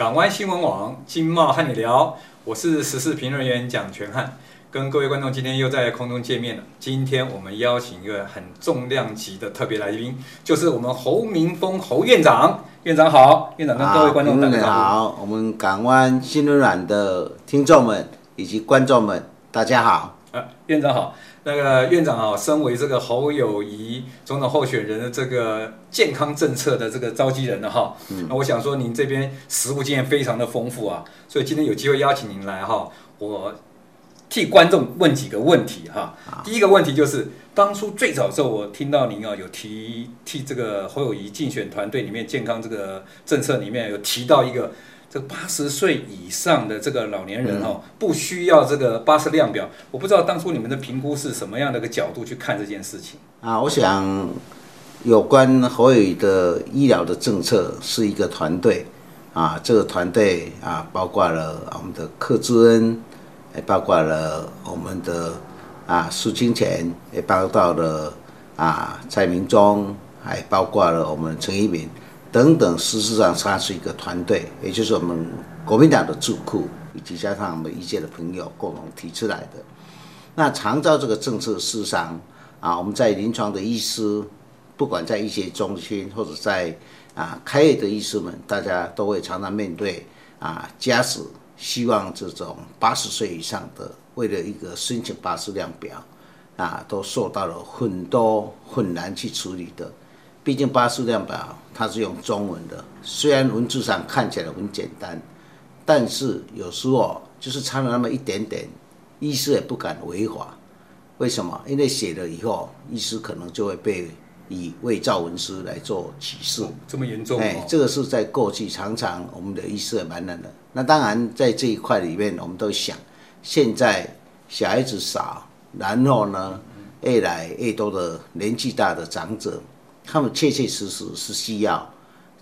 港湾新闻网经贸和你聊，我是时事评论员蒋全汉，跟各位观众今天又在空中见面了。今天我们邀请一个很重量级的特别来宾，就是我们侯明峰侯院长。院长好，院长跟各位观众大家好，我们港湾新闻网的听众们以及观众们，大家好。啊，院长好。那个院长啊，身为这个侯友谊总统候选人的这个健康政策的这个召集人了哈，嗯，那我想说您这边实务经验非常的丰富啊，所以今天有机会邀请您来哈，我替观众问几个问题哈。第一个问题就是，当初最早的时候，我听到您啊有提替这个侯友谊竞选团队里面健康这个政策里面有提到一个。这个八十岁以上的这个老年人哦，不需要这个八十量表。我不知道当初你们的评估是什么样的一个角度去看这件事情啊？我想有关侯友的医疗的政策是一个团队啊，这个团队啊，包括了我们的柯志恩，也包括了我们的啊苏清泉，也包括了啊蔡明忠，还包括了我们陈一鸣。等等，事实上它是一个团队，也就是我们国民党的智库，以及加上我们一届的朋友共同提出来的。那长照这个政策，事实上啊，我们在临床的医师，不管在医学中心或者在啊开业的医师们，大家都会常常面对啊家属希望这种八十岁以上的，为了一个申请八十量表啊，都受到了很多很难去处理的。毕竟巴数量表它是用中文的，虽然文字上看起来很简单，但是有时候就是差了那么一点点，医师也不敢违法。为什么？因为写了以后，医师可能就会被以伪造文书来做起诉。这么严重？哎，这个是在过去常常我们的医师也蛮难的。那当然在这一块里面，我们都想，现在小孩子少，然后呢，越来越多的年纪大的长者。他们确确实实是需要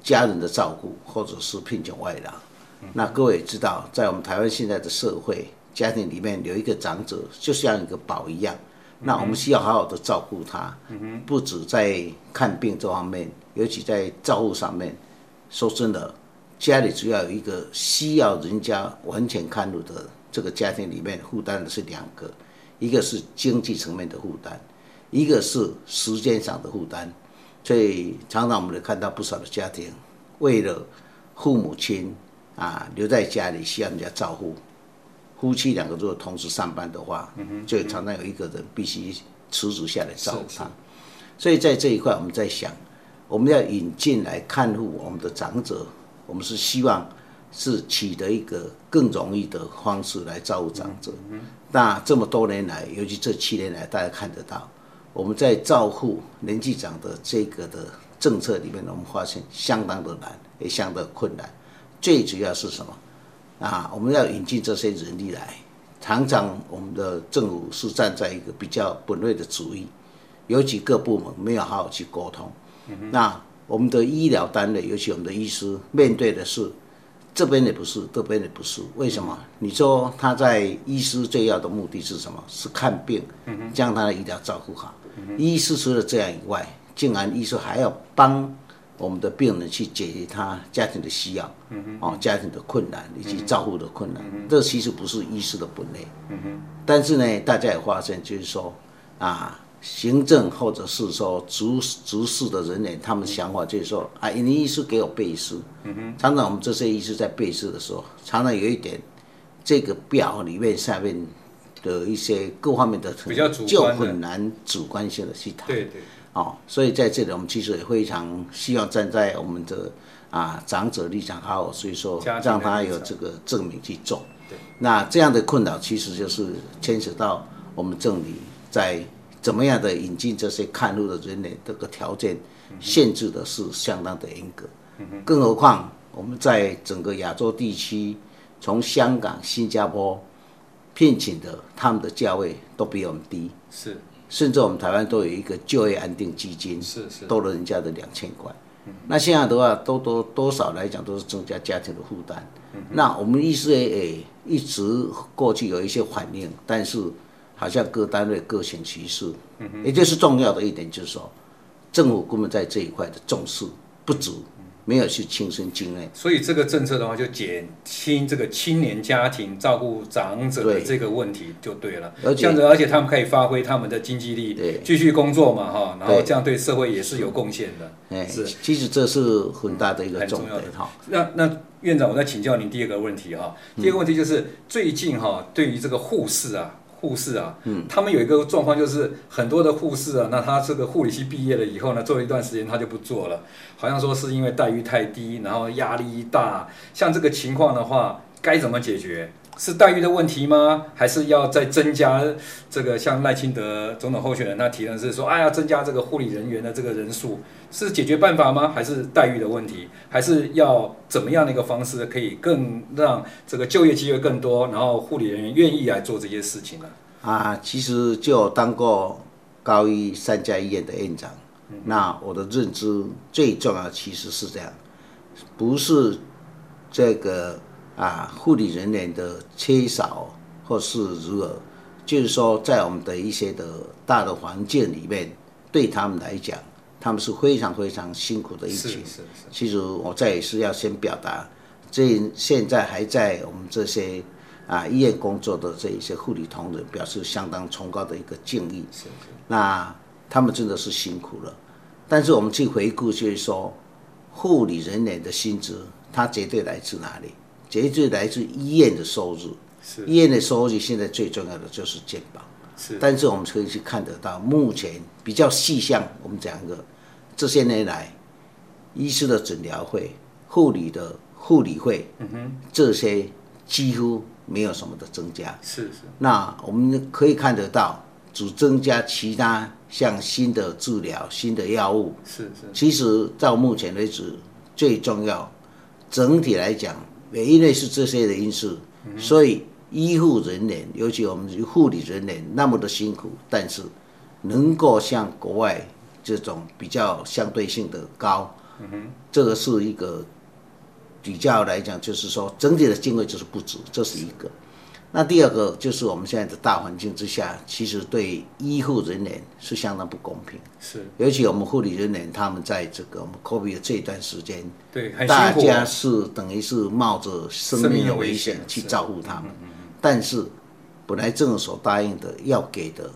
家人的照顾，或者是聘请外劳。那各位也知道，在我们台湾现在的社会，家庭里面有一个长者，就像一个宝一样。那我们需要好好的照顾他，不止在看病这方面，尤其在照顾上面。说真的，家里只要有一个需要人家完全看护的这个家庭里面，负担的是两个，一个是经济层面的负担，一个是时间上的负担。所以常常我们能看到不少的家庭，为了父母亲啊留在家里需要人家照顾，夫妻两个如果同时上班的话，就常常有一个人必须辞职下来照顾他。所以在这一块，我们在想，我们要引进来看护我们的长者，我们是希望是取得一个更容易的方式来照顾长者。那这么多年来，尤其这七年来，大家看得到。我们在照顾年纪长的这个的政策里面，我们发现相当的难，也相当的困难。最主要是什么？啊，我们要引进这些人力来，常常我们的政府是站在一个比较本位的主义，有几个部门没有好好去沟通。那我们的医疗单位，尤其我们的医师，面对的是这边也不是，这边也不是。为什么？你说他在医师最要的目的是什么？是看病，将他的医疗照顾好。医师除了这样以外，竟然医师还要帮我们的病人去解决他家庭的需要，哦，家庭的困难以及照顾的困难，这其实不是医师的本类。但是呢，大家也发现，就是说啊，行政或者是说执执事的人员，他们的想法就是说啊，你医师给我背书。常常我们这些医师在背书的时候，常常有一点，这个表里面下面。的一些各方面的比较就很难主观性的去谈，对对，哦，所以在这里我们其实也非常希望站在我们的啊长者立场好，所以说让他有这个证明去做。对，那这样的困扰其实就是牵扯到我们政府在怎么样的引进这些看路的人员这个条件限制的是相当的严格，更何况我们在整个亚洲地区，从香港、新加坡。聘请的他们的价位都比我们低，是，甚至我们台湾都有一个就业安定基金，是是，多了人家的两千块。那现在的话，多多多少来讲都是增加家庭的负担。那我们医师也一直过去有一些反应，但是好像各单位各行其事。也就是重要的一点就是说，政府根本在这一块的重视不足，没有去亲身经历。所以这个政策的话，就减轻这个青年家庭照顾长者的这个问题就对了。这样子，而且他们可以发挥他们的经济力，对，继续工作嘛，哈，然后这样对社会也是有贡献的。哎，是，其实这是很大的一个重点哈。那那院长，我再请教您第二个问题哈。第二个问题就是最近哈，对于这个护士啊。护士啊，嗯，他们有一个状况，就是很多的护士啊，那他这个护理系毕业了以后呢，做了一段时间他就不做了，好像说是因为待遇太低，然后压力大，像这个情况的话，该怎么解决？是待遇的问题吗？还是要再增加这个？像赖清德总统候选人他提的是说，哎呀，增加这个护理人员的这个人数，是解决办法吗？还是待遇的问题？还是要怎么样的一个方式可以更让这个就业机会更多，然后护理人员愿意来做这些事情呢？啊，其实就当过高医三家医院的院长，那我的认知最重要其实是这样，不是这个。啊，护理人员的缺少或是如何，就是说，在我们的一些的大的环境里面，对他们来讲，他们是非常非常辛苦的一群。是是是。其实我在也是要先表达，这现在还在我们这些啊医院工作的这一些护理同仁，表示相当崇高的一个敬意。是是。那他们真的是辛苦了，但是我们去回顾，就是说，护理人员的薪资，它绝对来自哪里？绝对来自医院的收入，是医院的收入现在最重要的就是健保，是。但是我们可以去看得到，目前比较细项，我们讲一个，这些年来，医师的诊疗费、护理的护理费，嗯哼，这些几乎没有什么的增加，是是。那我们可以看得到，只增加其他像新的治疗、新的药物，是是。其实到目前为止，最重要，整体来讲。也因为是这些的因素，所以医护人员，尤其我们护理人员那么的辛苦，但是能够像国外这种比较相对性的高，这个是一个比较来讲，就是说整体的定位就是不止，这是一个。那第二个就是我们现在的大环境之下，其实对医护人员是相当不公平。是，尤其我们护理人员，他们在这个我们 COVID 的这一段时间，对，大家是等于是冒着生命的危险去照顾他们。但是本来政府所答应的要给的，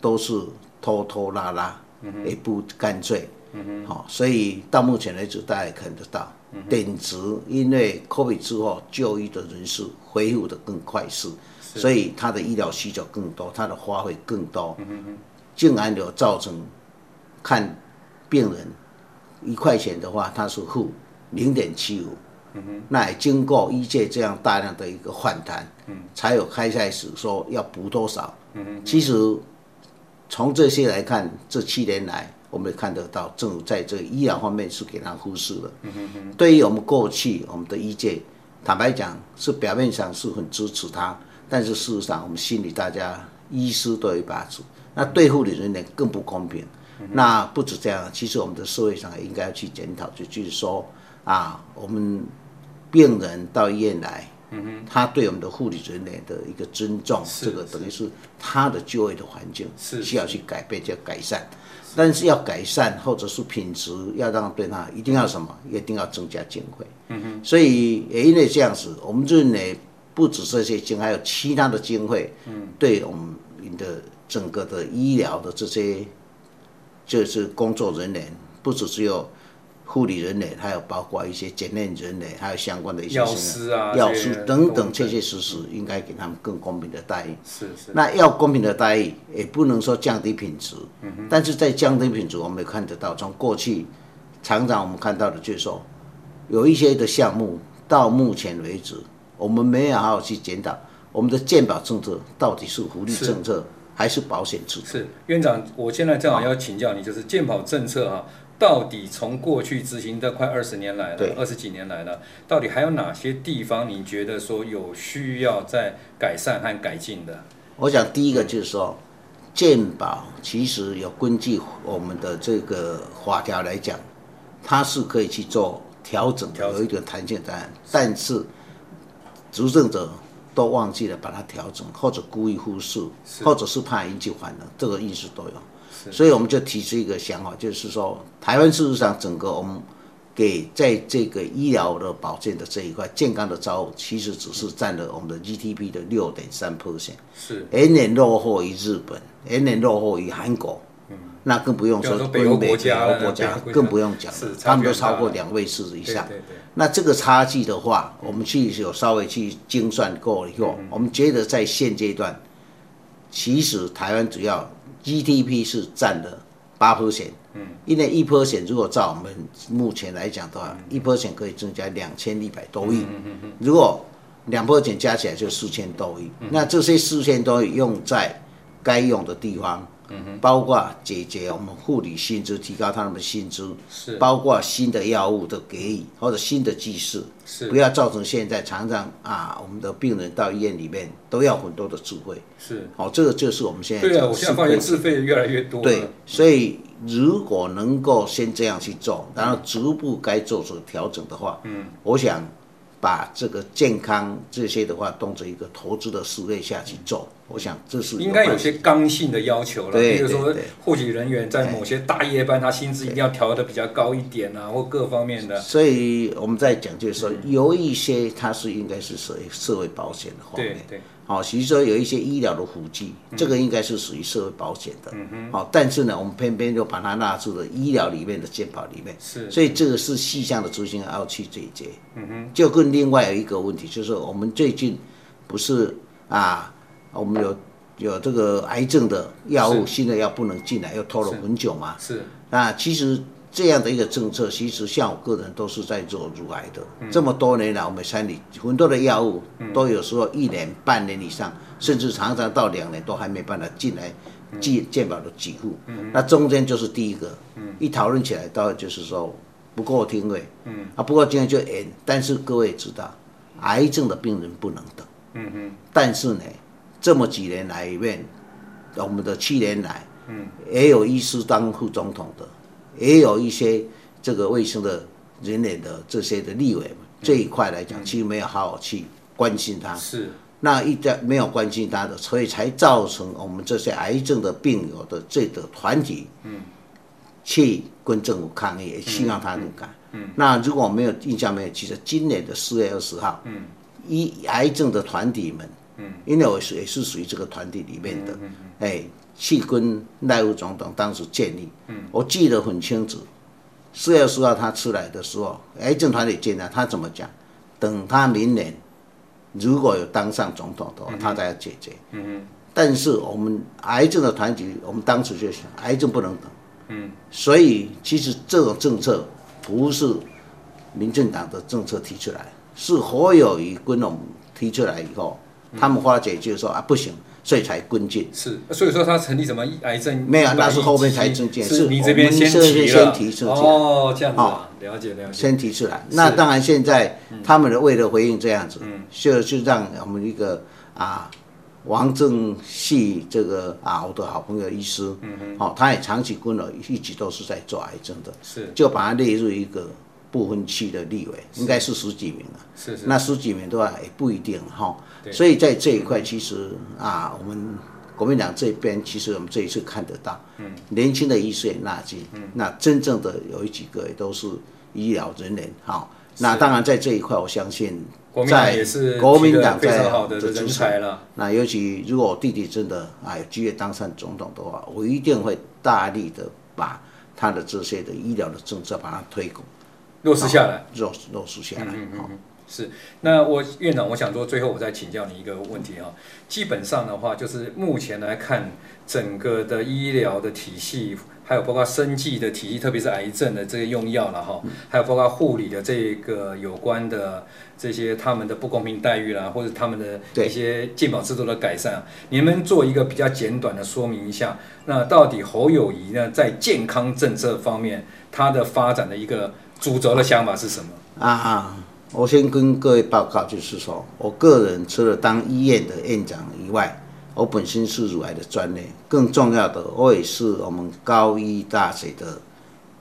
都是拖拖拉拉，也不干脆。嗯好，所以到目前为止，大家也看得到。点值，因为 COVID 之后就医的人数恢复得更快速，所以他的医疗需求更多，他的花费更多，竟然有造成看病人一块钱的话，他是负零点七五，那也经过医界这样大量的一个反弹，才有开赛时说要补多少。其实从这些来看，这七年来。我们也看得到，政府在这个医疗方面是给他忽视了。对于我们过去我们的医界，坦白讲是表面上是很支持他，但是事实上我们心里大家医师都有一把尺，那对护理人员更不公平。那不止这样，其实我们的社会上也应该要去检讨，就就是说啊，我们病人到医院来。嗯哼，他对我们的护理人员的一个尊重，这个等于是他的就业的环境是需要去改变，叫改善。但是要改善或者是品质，要让对他一定要什么，一定要增加经费。嗯哼，所以也因为这样子，我们认为不止这些经，还有其他的经费。嗯，对我们的整个的医疗的这些就是工作人员，不只只有。护理人员，还有包括一些检验人员，还有相关的一些药师啊、药师等等，确确实实应该给他们更公平的待遇。是是。那要公平的待遇，也不能说降低品质。嗯哼。但是在降低品质，我们也看得到，从过去常常我们看到的就是说，有一些的项目到目前为止，我们没有好好去检讨我们的健保政策到底是福利政策还是保险制度。是院长，我现在正好要请教你，就是健保政策啊。到底从过去执行的快二十年来了，二十几年来了，到底还有哪些地方你觉得说有需要再改善和改进的？我想第一个就是说，鉴保其实有根据我们的这个法条来讲，它是可以去做调整的，有一点弹性在，但是执政者都忘记了把它调整，或者故意忽视，或者是怕引起反弹，这个意思都有。所以我们就提出一个想法，就是说，台湾事实上整个我们给在这个医疗的保健的这一块，健康的照护，其实只是占了我们的 GDP 的六点三 percent，是。远远落后于日本，远远落后于韩国。那更不用说，说北欧国家，北欧国家更不用讲了，他们都超过两位数以上。那这个差距的话，我们去有稍微去精算过以后，我们觉得在现阶段，其实台湾主要 GDP 是占了八 percent，嗯，因为一 percent 如果照我们目前来讲的话，一 percent 可以增加两千一百多亿，如果两 percent 加起来就四千多亿，那这些四千多亿用在该用的地方。包括解决我们护理薪资，提高他们的薪资，是。包括新的药物的给予或者新的技术，是。不要造成现在常常啊，我们的病人到医院里面都要很多的智慧，是。好，这个就是我们现在对啊，我现在发现自费越来越多，对，所以如果能够先这样去做，然后逐步该做出调整的话，嗯，我想。把这个健康这些的话当做一个投资的思维下去做，我想这是应该有些刚性的要求了。比如说护理人员在某些大夜班，他薪资一定要调的比较高一点啊，或各方面的。所以我们在讲就是说，有一些它是应该是属于社会保险的方面。对对。好，其实说有一些医疗的辅剂，这个应该是属于社会保险的。嗯哼。好，但是呢，我们偏偏就把它纳入了医疗里面的健保里面。是。所以这个是细项的执行要去解决。嗯哼。就跟另外有一个问题，就是我们最近不是啊，我们有有这个癌症的药物，新的药不能进来，又拖了很久嘛。是。那其实。这样的一个政策，其实像我个人都是在做乳癌的，嗯、这么多年来，我们山里很多的药物都有时候一年、半年以上，嗯、甚至常常到两年都还没办法进来健健保的给付。嗯、那中间就是第一个，嗯、一讨论起来，到就是说不够听位，嗯、啊，不过今天就延。但是各位知道，癌症的病人不能等。嗯嗯。但是呢，这么几年来里面，我们的七年来，嗯，也有医师当副总统的。也有一些这个卫生的人员的这些的立委这一块来讲，其实没有好好去关心他。是。那一旦没有关心他的，所以才造成我们这些癌症的病友的这个团体，嗯，去跟政府抗议，也希望他能改。嗯。那如果没有印象没有，其实今年的四月二十号，嗯，一癌症的团体们，嗯，因为我是也是属于这个团体里面的，嗯哎。去跟赖副总统当时建议，嗯，我记得很清楚。四月十号他出来的时候，癌症团体进来他怎么讲？等他明年如果有当上总统的话，他才要解决。嗯嗯。但是我们癌症的团体，我们当时就想，癌症不能等。嗯。所以其实这种政策不是民进党的政策提出来，是侯友宜跟我们提出来以后，他们发觉就是说啊，不行。所以才跟进，是，所以说他成立什么癌症？没有，那是后面才增建，是你这边先提先提出来哦，这样子啊，了解了解。先提出来，那当然现在他们的为了回应这样子，就就让我们一个啊王正系这个啊我的好朋友医师，嗯嗯，好，他也长期跟了，一直都是在做癌症的，是，就把它列入一个不分区的立委，应该是十几名了，是是，那十几名的话也不一定哈。所以在这一块，其实啊，我们国民党这边，其实我们这一次看得到，嗯，年轻的医师也纳进，嗯，那真正的有几个也都是医疗人员，好，那当然在这一块，我相信在国民党在好的人才了。那尤其如果我弟弟真的啊有机会当上总统的话，我一定会大力的把他的这些的医疗的政策把它推广落实下来，落落实下来，嗯嗯嗯。是，那我院长，我想说，最后我再请教你一个问题啊。基本上的话，就是目前来看，整个的医疗的体系，还有包括生计的体系，特别是癌症的这个用药了哈，还有包括护理的这个有关的这些他们的不公平待遇啦，或者他们的一些健保制度的改善，你们做一个比较简短的说明一下。那到底侯友谊呢，在健康政策方面，它的发展的一个主轴的想法是什么啊？啊我先跟各位报告，就是说我个人除了当医院的院长以外，我本身是乳癌的专业，更重要的，我也是我们高医大学的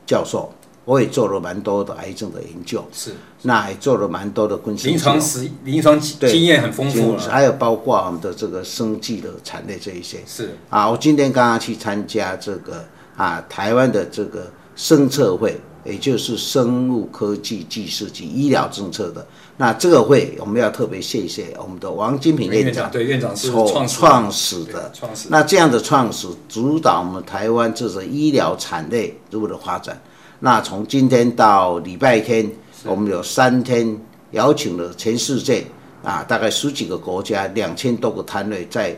教授，我也做了蛮多的癌症的研究，是，那也做了蛮多的分析。临床实临床经验很丰富，还有包括我们的这个生技的产业这一些，是啊，我今天刚刚去参加这个啊台湾的这个生测会。也就是生物科技技术及医疗政策的。那这个会我们要特别谢谢我们的王金平院长，对院长是创创始的，创始。那这样的创始主导我们台湾这个医疗产业如何的发展。那从今天到礼拜天，我们有三天邀请了全世界啊，大概十几个国家，两千多个摊位在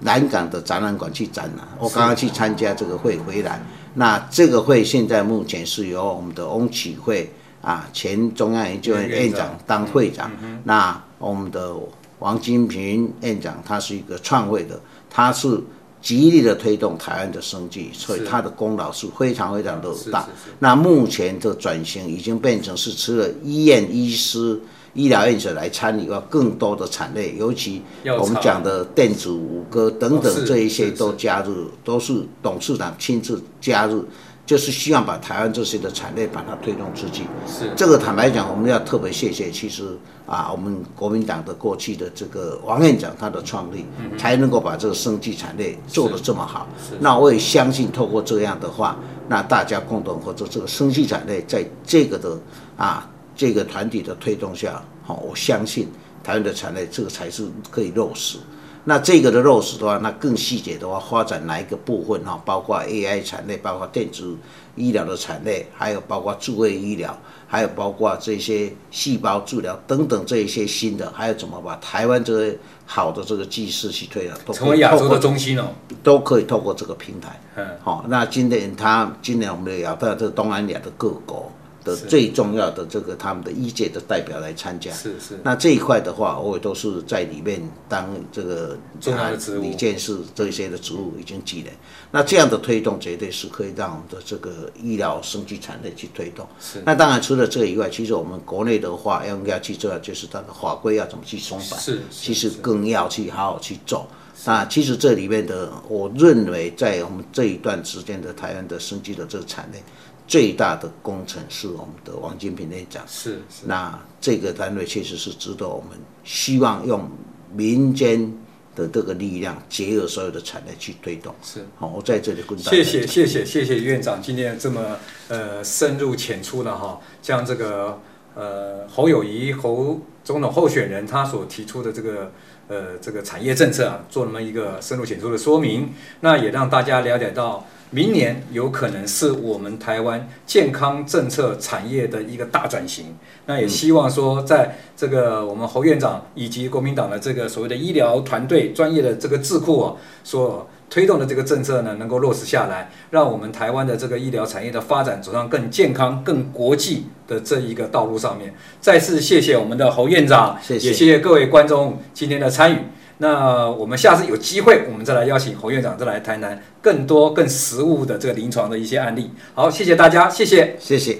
南港的展览馆去展览。我刚刚去参加这个会回来，那这个会现在目前是由我们的翁启惠啊，前中央研究院院长当会长。那我们的王金平院长他是一个创会的，他是。极力的推动台湾的生计，所以他的功劳是非常非常的大。那目前的转型已经变成是除了医院医师、医疗院所来参与要，更多的产业，尤其我们讲的电子、五哥等等这一些都加入，都是董事长亲自加入。就是希望把台湾这些的产业把它推动出去。是这个坦白讲，我们要特别谢谢，其实啊，我们国民党的过去的这个王院长他的创立，才能够把这个生技产业做得这么好。那我也相信，透过这样的话，那大家共同合作，这个生技产业在这个的啊这个团体的推动下，好，我相信台湾的产业这个才是可以落实。那这个的落实的话，那更细节的话，发展哪一个部分哈？包括 AI 产业，包括电子医疗的产业，还有包括智慧医疗，还有包括这些细胞治疗等等这一些新的，还有怎么把台湾这个好的这个技术去推了，成为亚洲的中心哦，都可以透过这个平台。嗯，好，那今年他今年我们也要到这个东南亚的各国。的最重要的这个他们的医界的代表来参加，是是。那这一块的话，我也都是在里面当这个重要的职务，理监事这些的职务已经积累。那这样的推动绝对是可以让我们的这个医疗生技产业去推动。是。那当然除了这个以外，其实我们国内的话，要应该去做，就是它的法规要怎么去松绑。是。其实更要去好好去做。那其实这里面的，我认为在我们这一段时间的台湾的生技的这个产业。最大的工程是我们的王金平院长，是，是，那这个单位确实是值得我们希望用民间的这个力量结合所有的产业去推动。是，好，我在这里跟大家。谢谢谢谢谢谢院长今天这么呃深入浅出的哈，将这个呃侯友谊侯总统候选人他所提出的这个呃这个产业政策啊，做那么一个深入浅出的说明，那也让大家了解到。明年有可能是我们台湾健康政策产业的一个大转型，那也希望说，在这个我们侯院长以及国民党的这个所谓的医疗团队专业的这个智库啊，所推动的这个政策呢，能够落实下来，让我们台湾的这个医疗产业的发展走上更健康、更国际的这一个道路上面。再次谢谢我们的侯院长，谢谢，也谢谢各位观众今天的参与。那我们下次有机会，我们再来邀请侯院长再来谈谈更多更实务的这个临床的一些案例。好，谢谢大家，谢谢，谢谢。